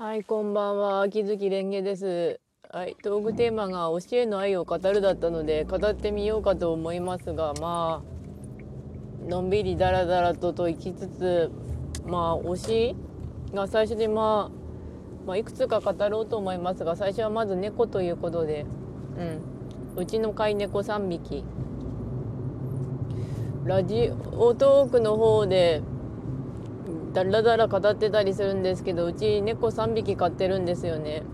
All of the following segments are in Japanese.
はい、こんばんは。秋月蓮華です。はい、トークテーマが教えの愛を語るだったので、語ってみようかと思いますが、まあ、のんびりだらだらとと言きつつ、まあ、推しが最初にまあ、まあ、いくつか語ろうと思いますが、最初はまず猫ということで、うん、うちの飼い猫3匹。ラジオトークの方で、だらだら語ってたりするんですけどうち猫3匹飼ってるんですよね。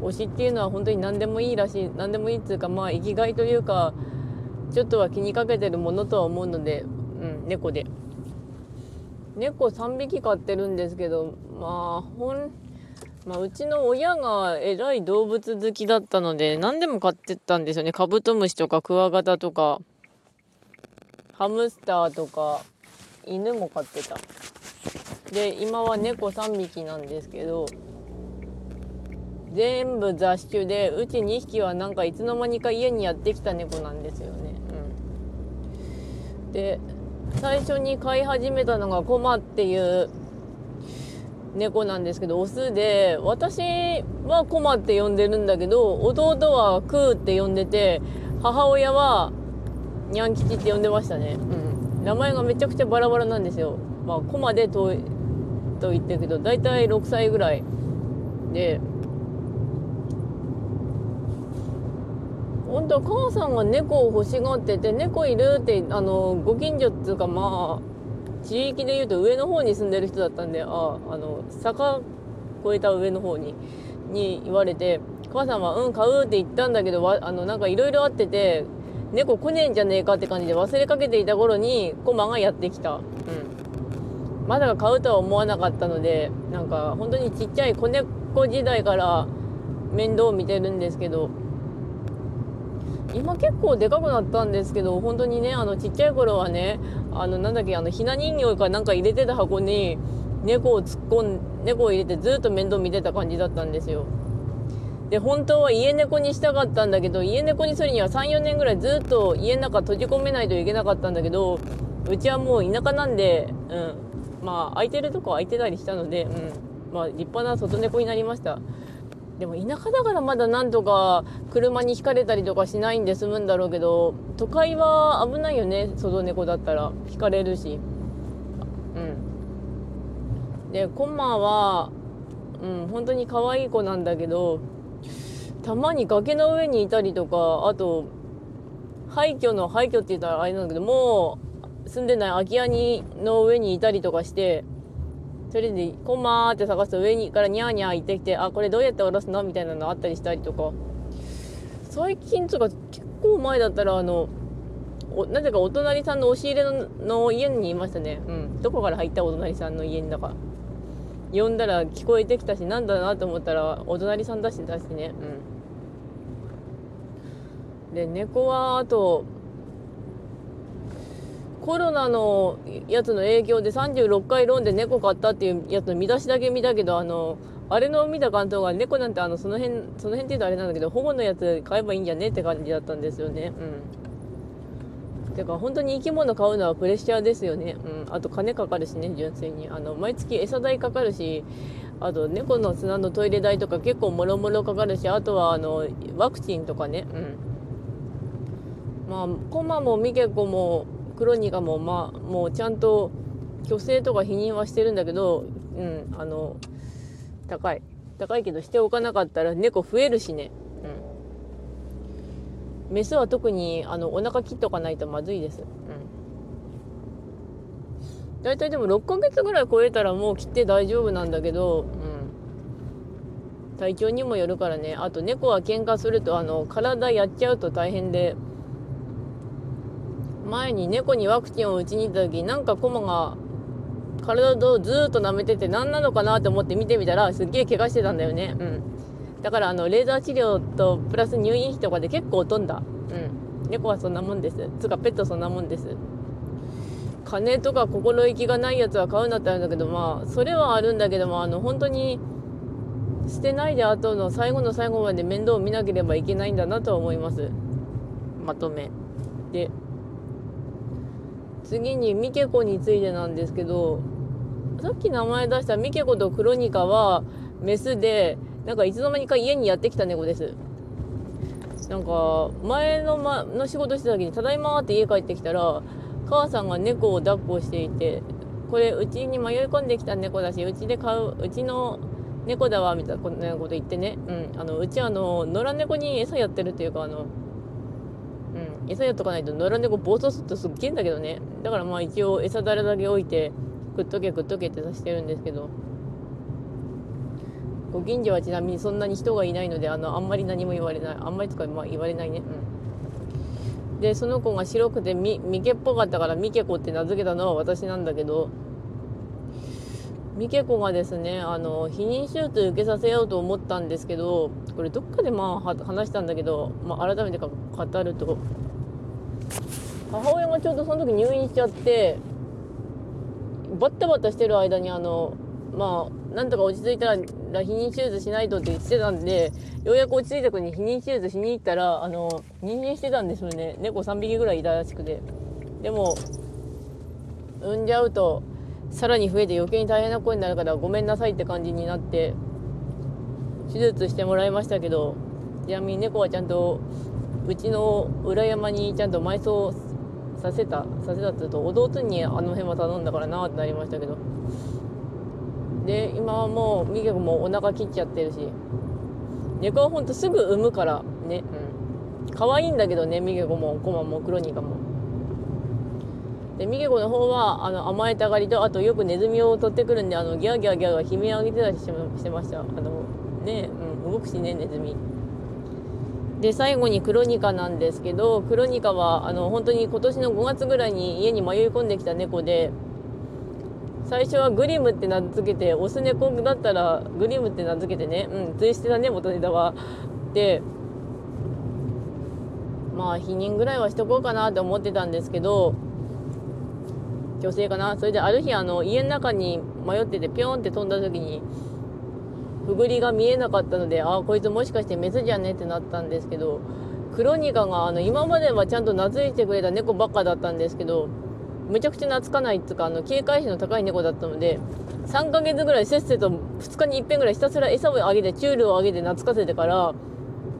うん。推しっていうのは本当に何でもいいらしい何でもいいっていうかまあ生きがいというかちょっとは気にかけてるものとは思うのでうん猫で。猫3匹飼ってるんですけどまあほんまあ、うちの親がえらい動物好きだったので何でも飼ってたんですよね。カブトムシとかクワガタとかハムスターとか犬も飼ってた。で今は猫3匹なんですけど全部雑種でうち2匹はなんかいつの間にか家にやってきた猫なんですよね。うん、で最初に飼い始めたのがコマっていう猫なんですけどオスで私はコマって呼んでるんだけど弟はクーって呼んでて母親はニャン吉って呼んでましたね。うん、名前がめちゃくちゃバラバラなんですよ。まあ、コマでと言ってるけど大体6歳ぐらいで本当母さんが猫を欲しがってて猫いるってあのご近所っていうかまあ地域でいうと上の方に住んでる人だったんでああの坂越えた上の方にに言われて母さんは「うん買う」って言ったんだけどわあのなんかいろいろあってて猫来ねえんじゃねえかって感じで忘れかけていた頃にコマがやってきた。うんまだ買うとは思わなかったのでなんか本当にちっちゃい子猫時代から面倒を見てるんですけど今結構でかくなったんですけど本当にねあのちっちゃい頃はねあのなんだっけあのひな人形かなんか入れてた箱に猫を突っ込ん猫を入れてずっと面倒見てた感じだったんですよ。で本当は家猫にしたかったんだけど家猫にするには34年ぐらいずっと家の中閉じ込めないといけなかったんだけどうちはもう田舎なんでうん。まあ空いてるとこ空いてたりしたので、うん、まあ立派な外猫になりました。でも田舎だからまだなんとか車にひかれたりとかしないんで済むんだろうけど都会は危ないよね外猫だったら。ひかれるし。うん。でコンマはうん本当に可愛い子なんだけどたまに崖の上にいたりとかあと廃墟の廃墟って言ったらあれなんだけどもう住んでない空き家にの上にいたりとかしてそれで「コンマ」って探すと上にからニャーニャー言ってきて「あこれどうやって下ろすの?」みたいなのあったりしたりとか。最近とか結構前だったらあのおなぜかお隣さんの押し入れのの家にいましたね。うん。どこから入ったお隣さんの家にだか呼んだら聞こえてきたしなんだなと思ったらお隣さん出してたしね。うん。で猫はあとコロナのやつの影響で36回ローンで猫買ったっていうやつの見出しだけ見たけどあのあれの見た感想が猫なんてあのその辺その辺って言うとあれなんだけど保護のやつ買えばいいんじゃねって感じだったんですよね。うん。てか本当に生き物買うのはプレッシャーですよね。うん。あと金かかるしね純粋に。あの毎月餌代かかるしあと猫の砂のトイレ代とか結構もろもろかかるしあとはあのワクチンとかね。うん。まあコマもミケコもクロニカもまあもうちゃんと虚勢とか否認はしてるんだけどうんあの高い。高いけどしておかなかったら猫増えるしね。うん。メスは特にあのお腹切っとかないとまずいです。うん。大体でも6ヶ月ぐらい超えたらもう切って大丈夫なんだけどうん。体調にもよるからね。あと猫は喧嘩するとあの体やっちゃうと大変で。前に猫にワクチンを打ちに行った時なんかコマが体をずっと舐めてて何なのかなと思って見てみたらすっげえ怪我してたんだよね。うん。だからあのレーザー治療とプラス入院費とかで結構飛んだ。うん。猫はそんなもんです。つかペットそんなもんです。金とか心意気がないやつは買うなってあるんだけどまあそれはあるんだけどもあの本当に捨てないで後の最後の最後まで面倒を見なければいけないんだなとは思います。まとめ。で次にミケコについてなんですけどさっき名前出したミケコとクロニカはメスでなんかいつの間にか家にやってきた猫です。なんか前の,、ま、の仕事してた時に「ただいま」って家帰ってきたら母さんが猫を抱っこしていてこれうちに迷い込んできた猫だしうちで飼ううちの猫だわみたいなこと言ってね、うん、あのうちあの野良猫に餌やってるっていうかあの、餌やっとかないと野良猫暴走するとすっげえんだけどね。だからまあ一応餌だれだけ置いて食っとけ食っとけってさしてるんですけど。ご近所はちなみにそんなに人がいないのであのあんまり何も言われない。あんまりとかまあ言われないね。うん。でその子が白くてミミケっぽかったからミケコって名付けたのは私なんだけど。ミケコがですねあの避妊手術受けさせようと思ったんですけどこれどっかでまあ話したんだけど、まあ、改めて語ると母親がちょうどその時入院しちゃってバッタバタしてる間にあのまあなんとか落ち着いたら避妊手術しないとって言ってたんでようやく落ち着いた子に避妊手術しに行ったらあの妊娠してたんですよね。猫3匹ぐらいいたらしくて。でも産んじゃうとさらに増えて余計に大変な子になるからごめんなさいって感じになって手術してもらいましたけどちなみに猫はちゃんとうちの裏山にちゃんと埋葬させたさせたって言うと弟にあの辺は頼んだからなってなりましたけど。で今はもうミケコもお腹切っちゃってるし。猫はほんとすぐ産むからね。うん。可愛いんだけどねミケコもコマもクロニカも。でミケコの方はあの甘えたがりとあとよくネズミを取ってくるんであのギャーギャーギャーが悲鳴上げてたりしてました。あのねうん動くしねネズミ。で最後にクロニカなんですけどクロニカはあの本当に今年の5月ぐらいに家に迷い込んできた猫で最初はグリムって名付けてオス猫だったらグリムって名付けてねうんツイステだね元ネタは。でまあ避妊ぐらいはしとこうかなと思ってたんですけど女性かな。それである日あの家の中に迷っててピョンって飛んだ時にふぐりが見えなかったのでああこいつもしかしてメスじゃねってなったんですけどクロニカがあの今まではちゃんと懐いてくれた猫ばっかだったんですけどめちゃくちゃ懐かないっていうかあの警戒心の高い猫だったので3ヶ月ぐらいせっせと2日に1遍ぐらいひたすら餌をあげてチュールをあげて懐かせてから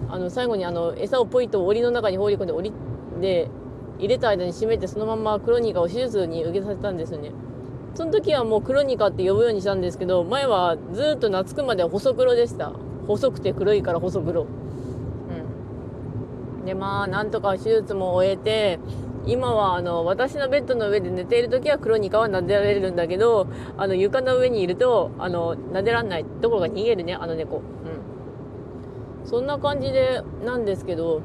あの最後にあの餌をポイと檻の中に放り込んで檻で入れた間に閉めてそのままクロニカを手術に受けさせたんですよね。その時はもうクロニカって呼ぶようにしたんですけど前はずっと懐くまで細黒でした。細くて黒いから細黒。うん。でまあなんとか手術も終えて今はあの私のベッドの上で寝ている時はクロニカは撫でられるんだけどあの床の上にいるとあの撫でらんないどころか逃げるねあの猫。うん。そんな感じでなんですけど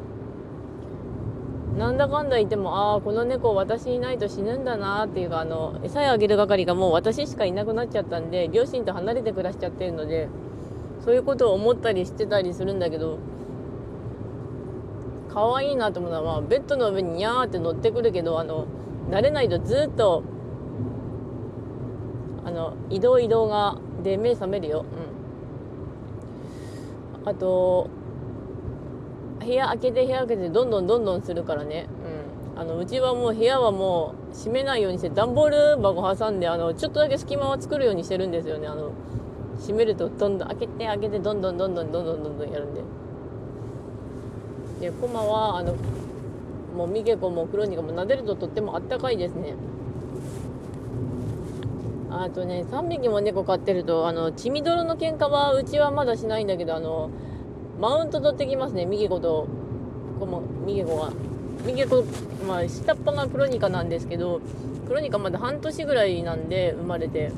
なんだかんだ言ってもああこの猫私いないと死ぬんだなっていうかあの餌あげる係がもう私しかいなくなっちゃったんで両親と離れて暮らしちゃってるのでそういうことを思ったりしてたりするんだけど可愛いなと思うのは、まあ、ベッドの上にニャーって乗ってくるけどあの慣れないとずっとあの移動移動がで目覚めるよ、うん、あと部屋開けて部屋開けてどんどんどんどんするからね、うん、あのうちはもう部屋はもう閉めないようにして段ボール箱挟んであのちょっとだけ隙間は作るようにしてるんですよね。あの閉めるとどんどん開けて開けてどんどんどんどんどんどんどんどんやるんで。でコマはあのもうミケコもクロニカも撫でるととってもあったかいですね。あとね3匹も猫飼ってるとあの血みどろの喧嘩はうちはまだしないんだけどあのマウント取ってきますね、右子と、この右子が。右子、まあ、下っ端がクロニカなんですけど、クロニカまだ半年ぐらいなんで、生まれて。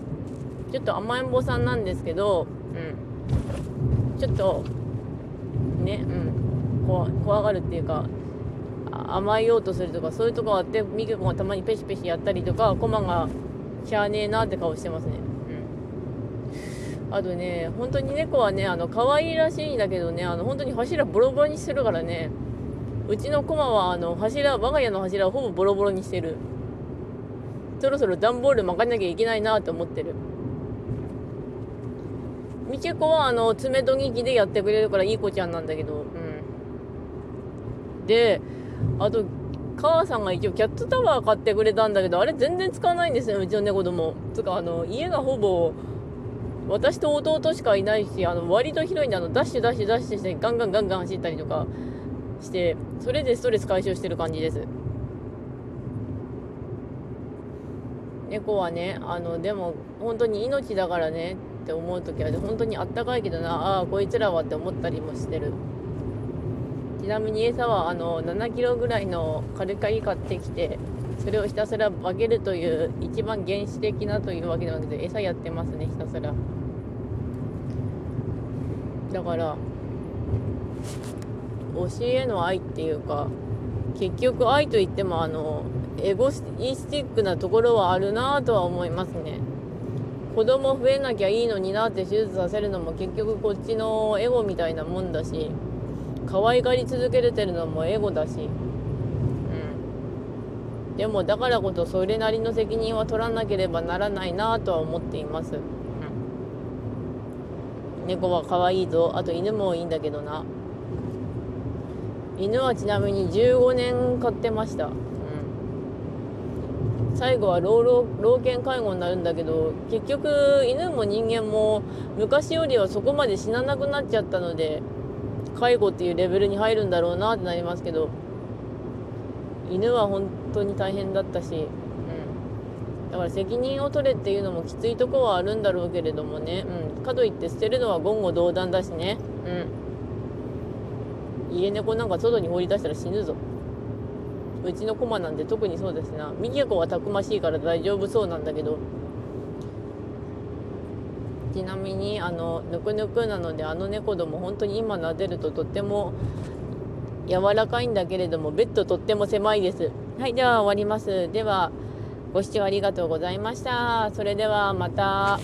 ちょっと甘えん坊さんなんですけど、うん。ちょっと、ね、うん。怖がるっていうか、甘えようとするとか、そういうとこがあって、ミケコがたまにペシペシやったりとか、コマがしゃあねえなって顔してますね。あとね、本当に猫はね、あの、可愛いらしいんだけどね、あの、本当に柱ボロボロにしてるからね、うちのコマは、あの、柱、我が家の柱をほぼボロボロにしてる。そろそろ段ボール巻かなきゃいけないなと思ってる。みちこは、あの、爪研ぎ機でやってくれるからいい子ちゃんなんだけど、うん。で、あと、母さんが一応キャットタワー買ってくれたんだけど、あれ全然使わないんですよ、うちの猫ども。つか、あの、家がほぼ、私と弟しかいないしあの割と広いんであのダッシュダッシュダッシュしてガンガンガンガン走ったりとかしてそれでストレス解消してる感じです。猫はねあのでも本当に命だからねって思う時は本当にあったかいけどなああこいつらはって思ったりもしてる。ちなみに餌はあの7キロぐらいのカルカリ買ってきてそれをひたすら分けるという一番原始的なというわけなので餌やってますねひたすら。だから教えの愛っていうか結局愛といってもあのエゴイスティックなところはあるなとは思いますね。子供増えなきゃいいのになって手術させるのも結局こっちのエゴみたいなもんだし可愛がり続けれてるのもエゴだし。でもだからこそそれなりの責任は取らなければならないなとは思っています、うん、猫は可愛いぞ。あと犬もいいんだけどな。犬はちなみに15年飼ってました。最後は老老老犬介護になるんだけど結局犬も人間も昔よりはそこまで死ななくなっちゃったので介護っていうレベルに入るんだろうなってなりますけど犬は本当に大変だったし、うん、だから責任を取れっていうのもきついとこはあるんだろうけれどもね、うん、かといって捨てるのは言語道断だしね、うん、家猫なんか外に放り出したら死ぬぞ。うちのコマなんで特にそうですな。ミキコはたくましいから大丈夫そうなんだけど。ちなみにあのぬくぬくなのであの猫ども本当に今撫でるととっても柔らかいんだけれどもベッドとっても狭いです。はいでは終わります。ではご視聴ありがとうございました。それではまた。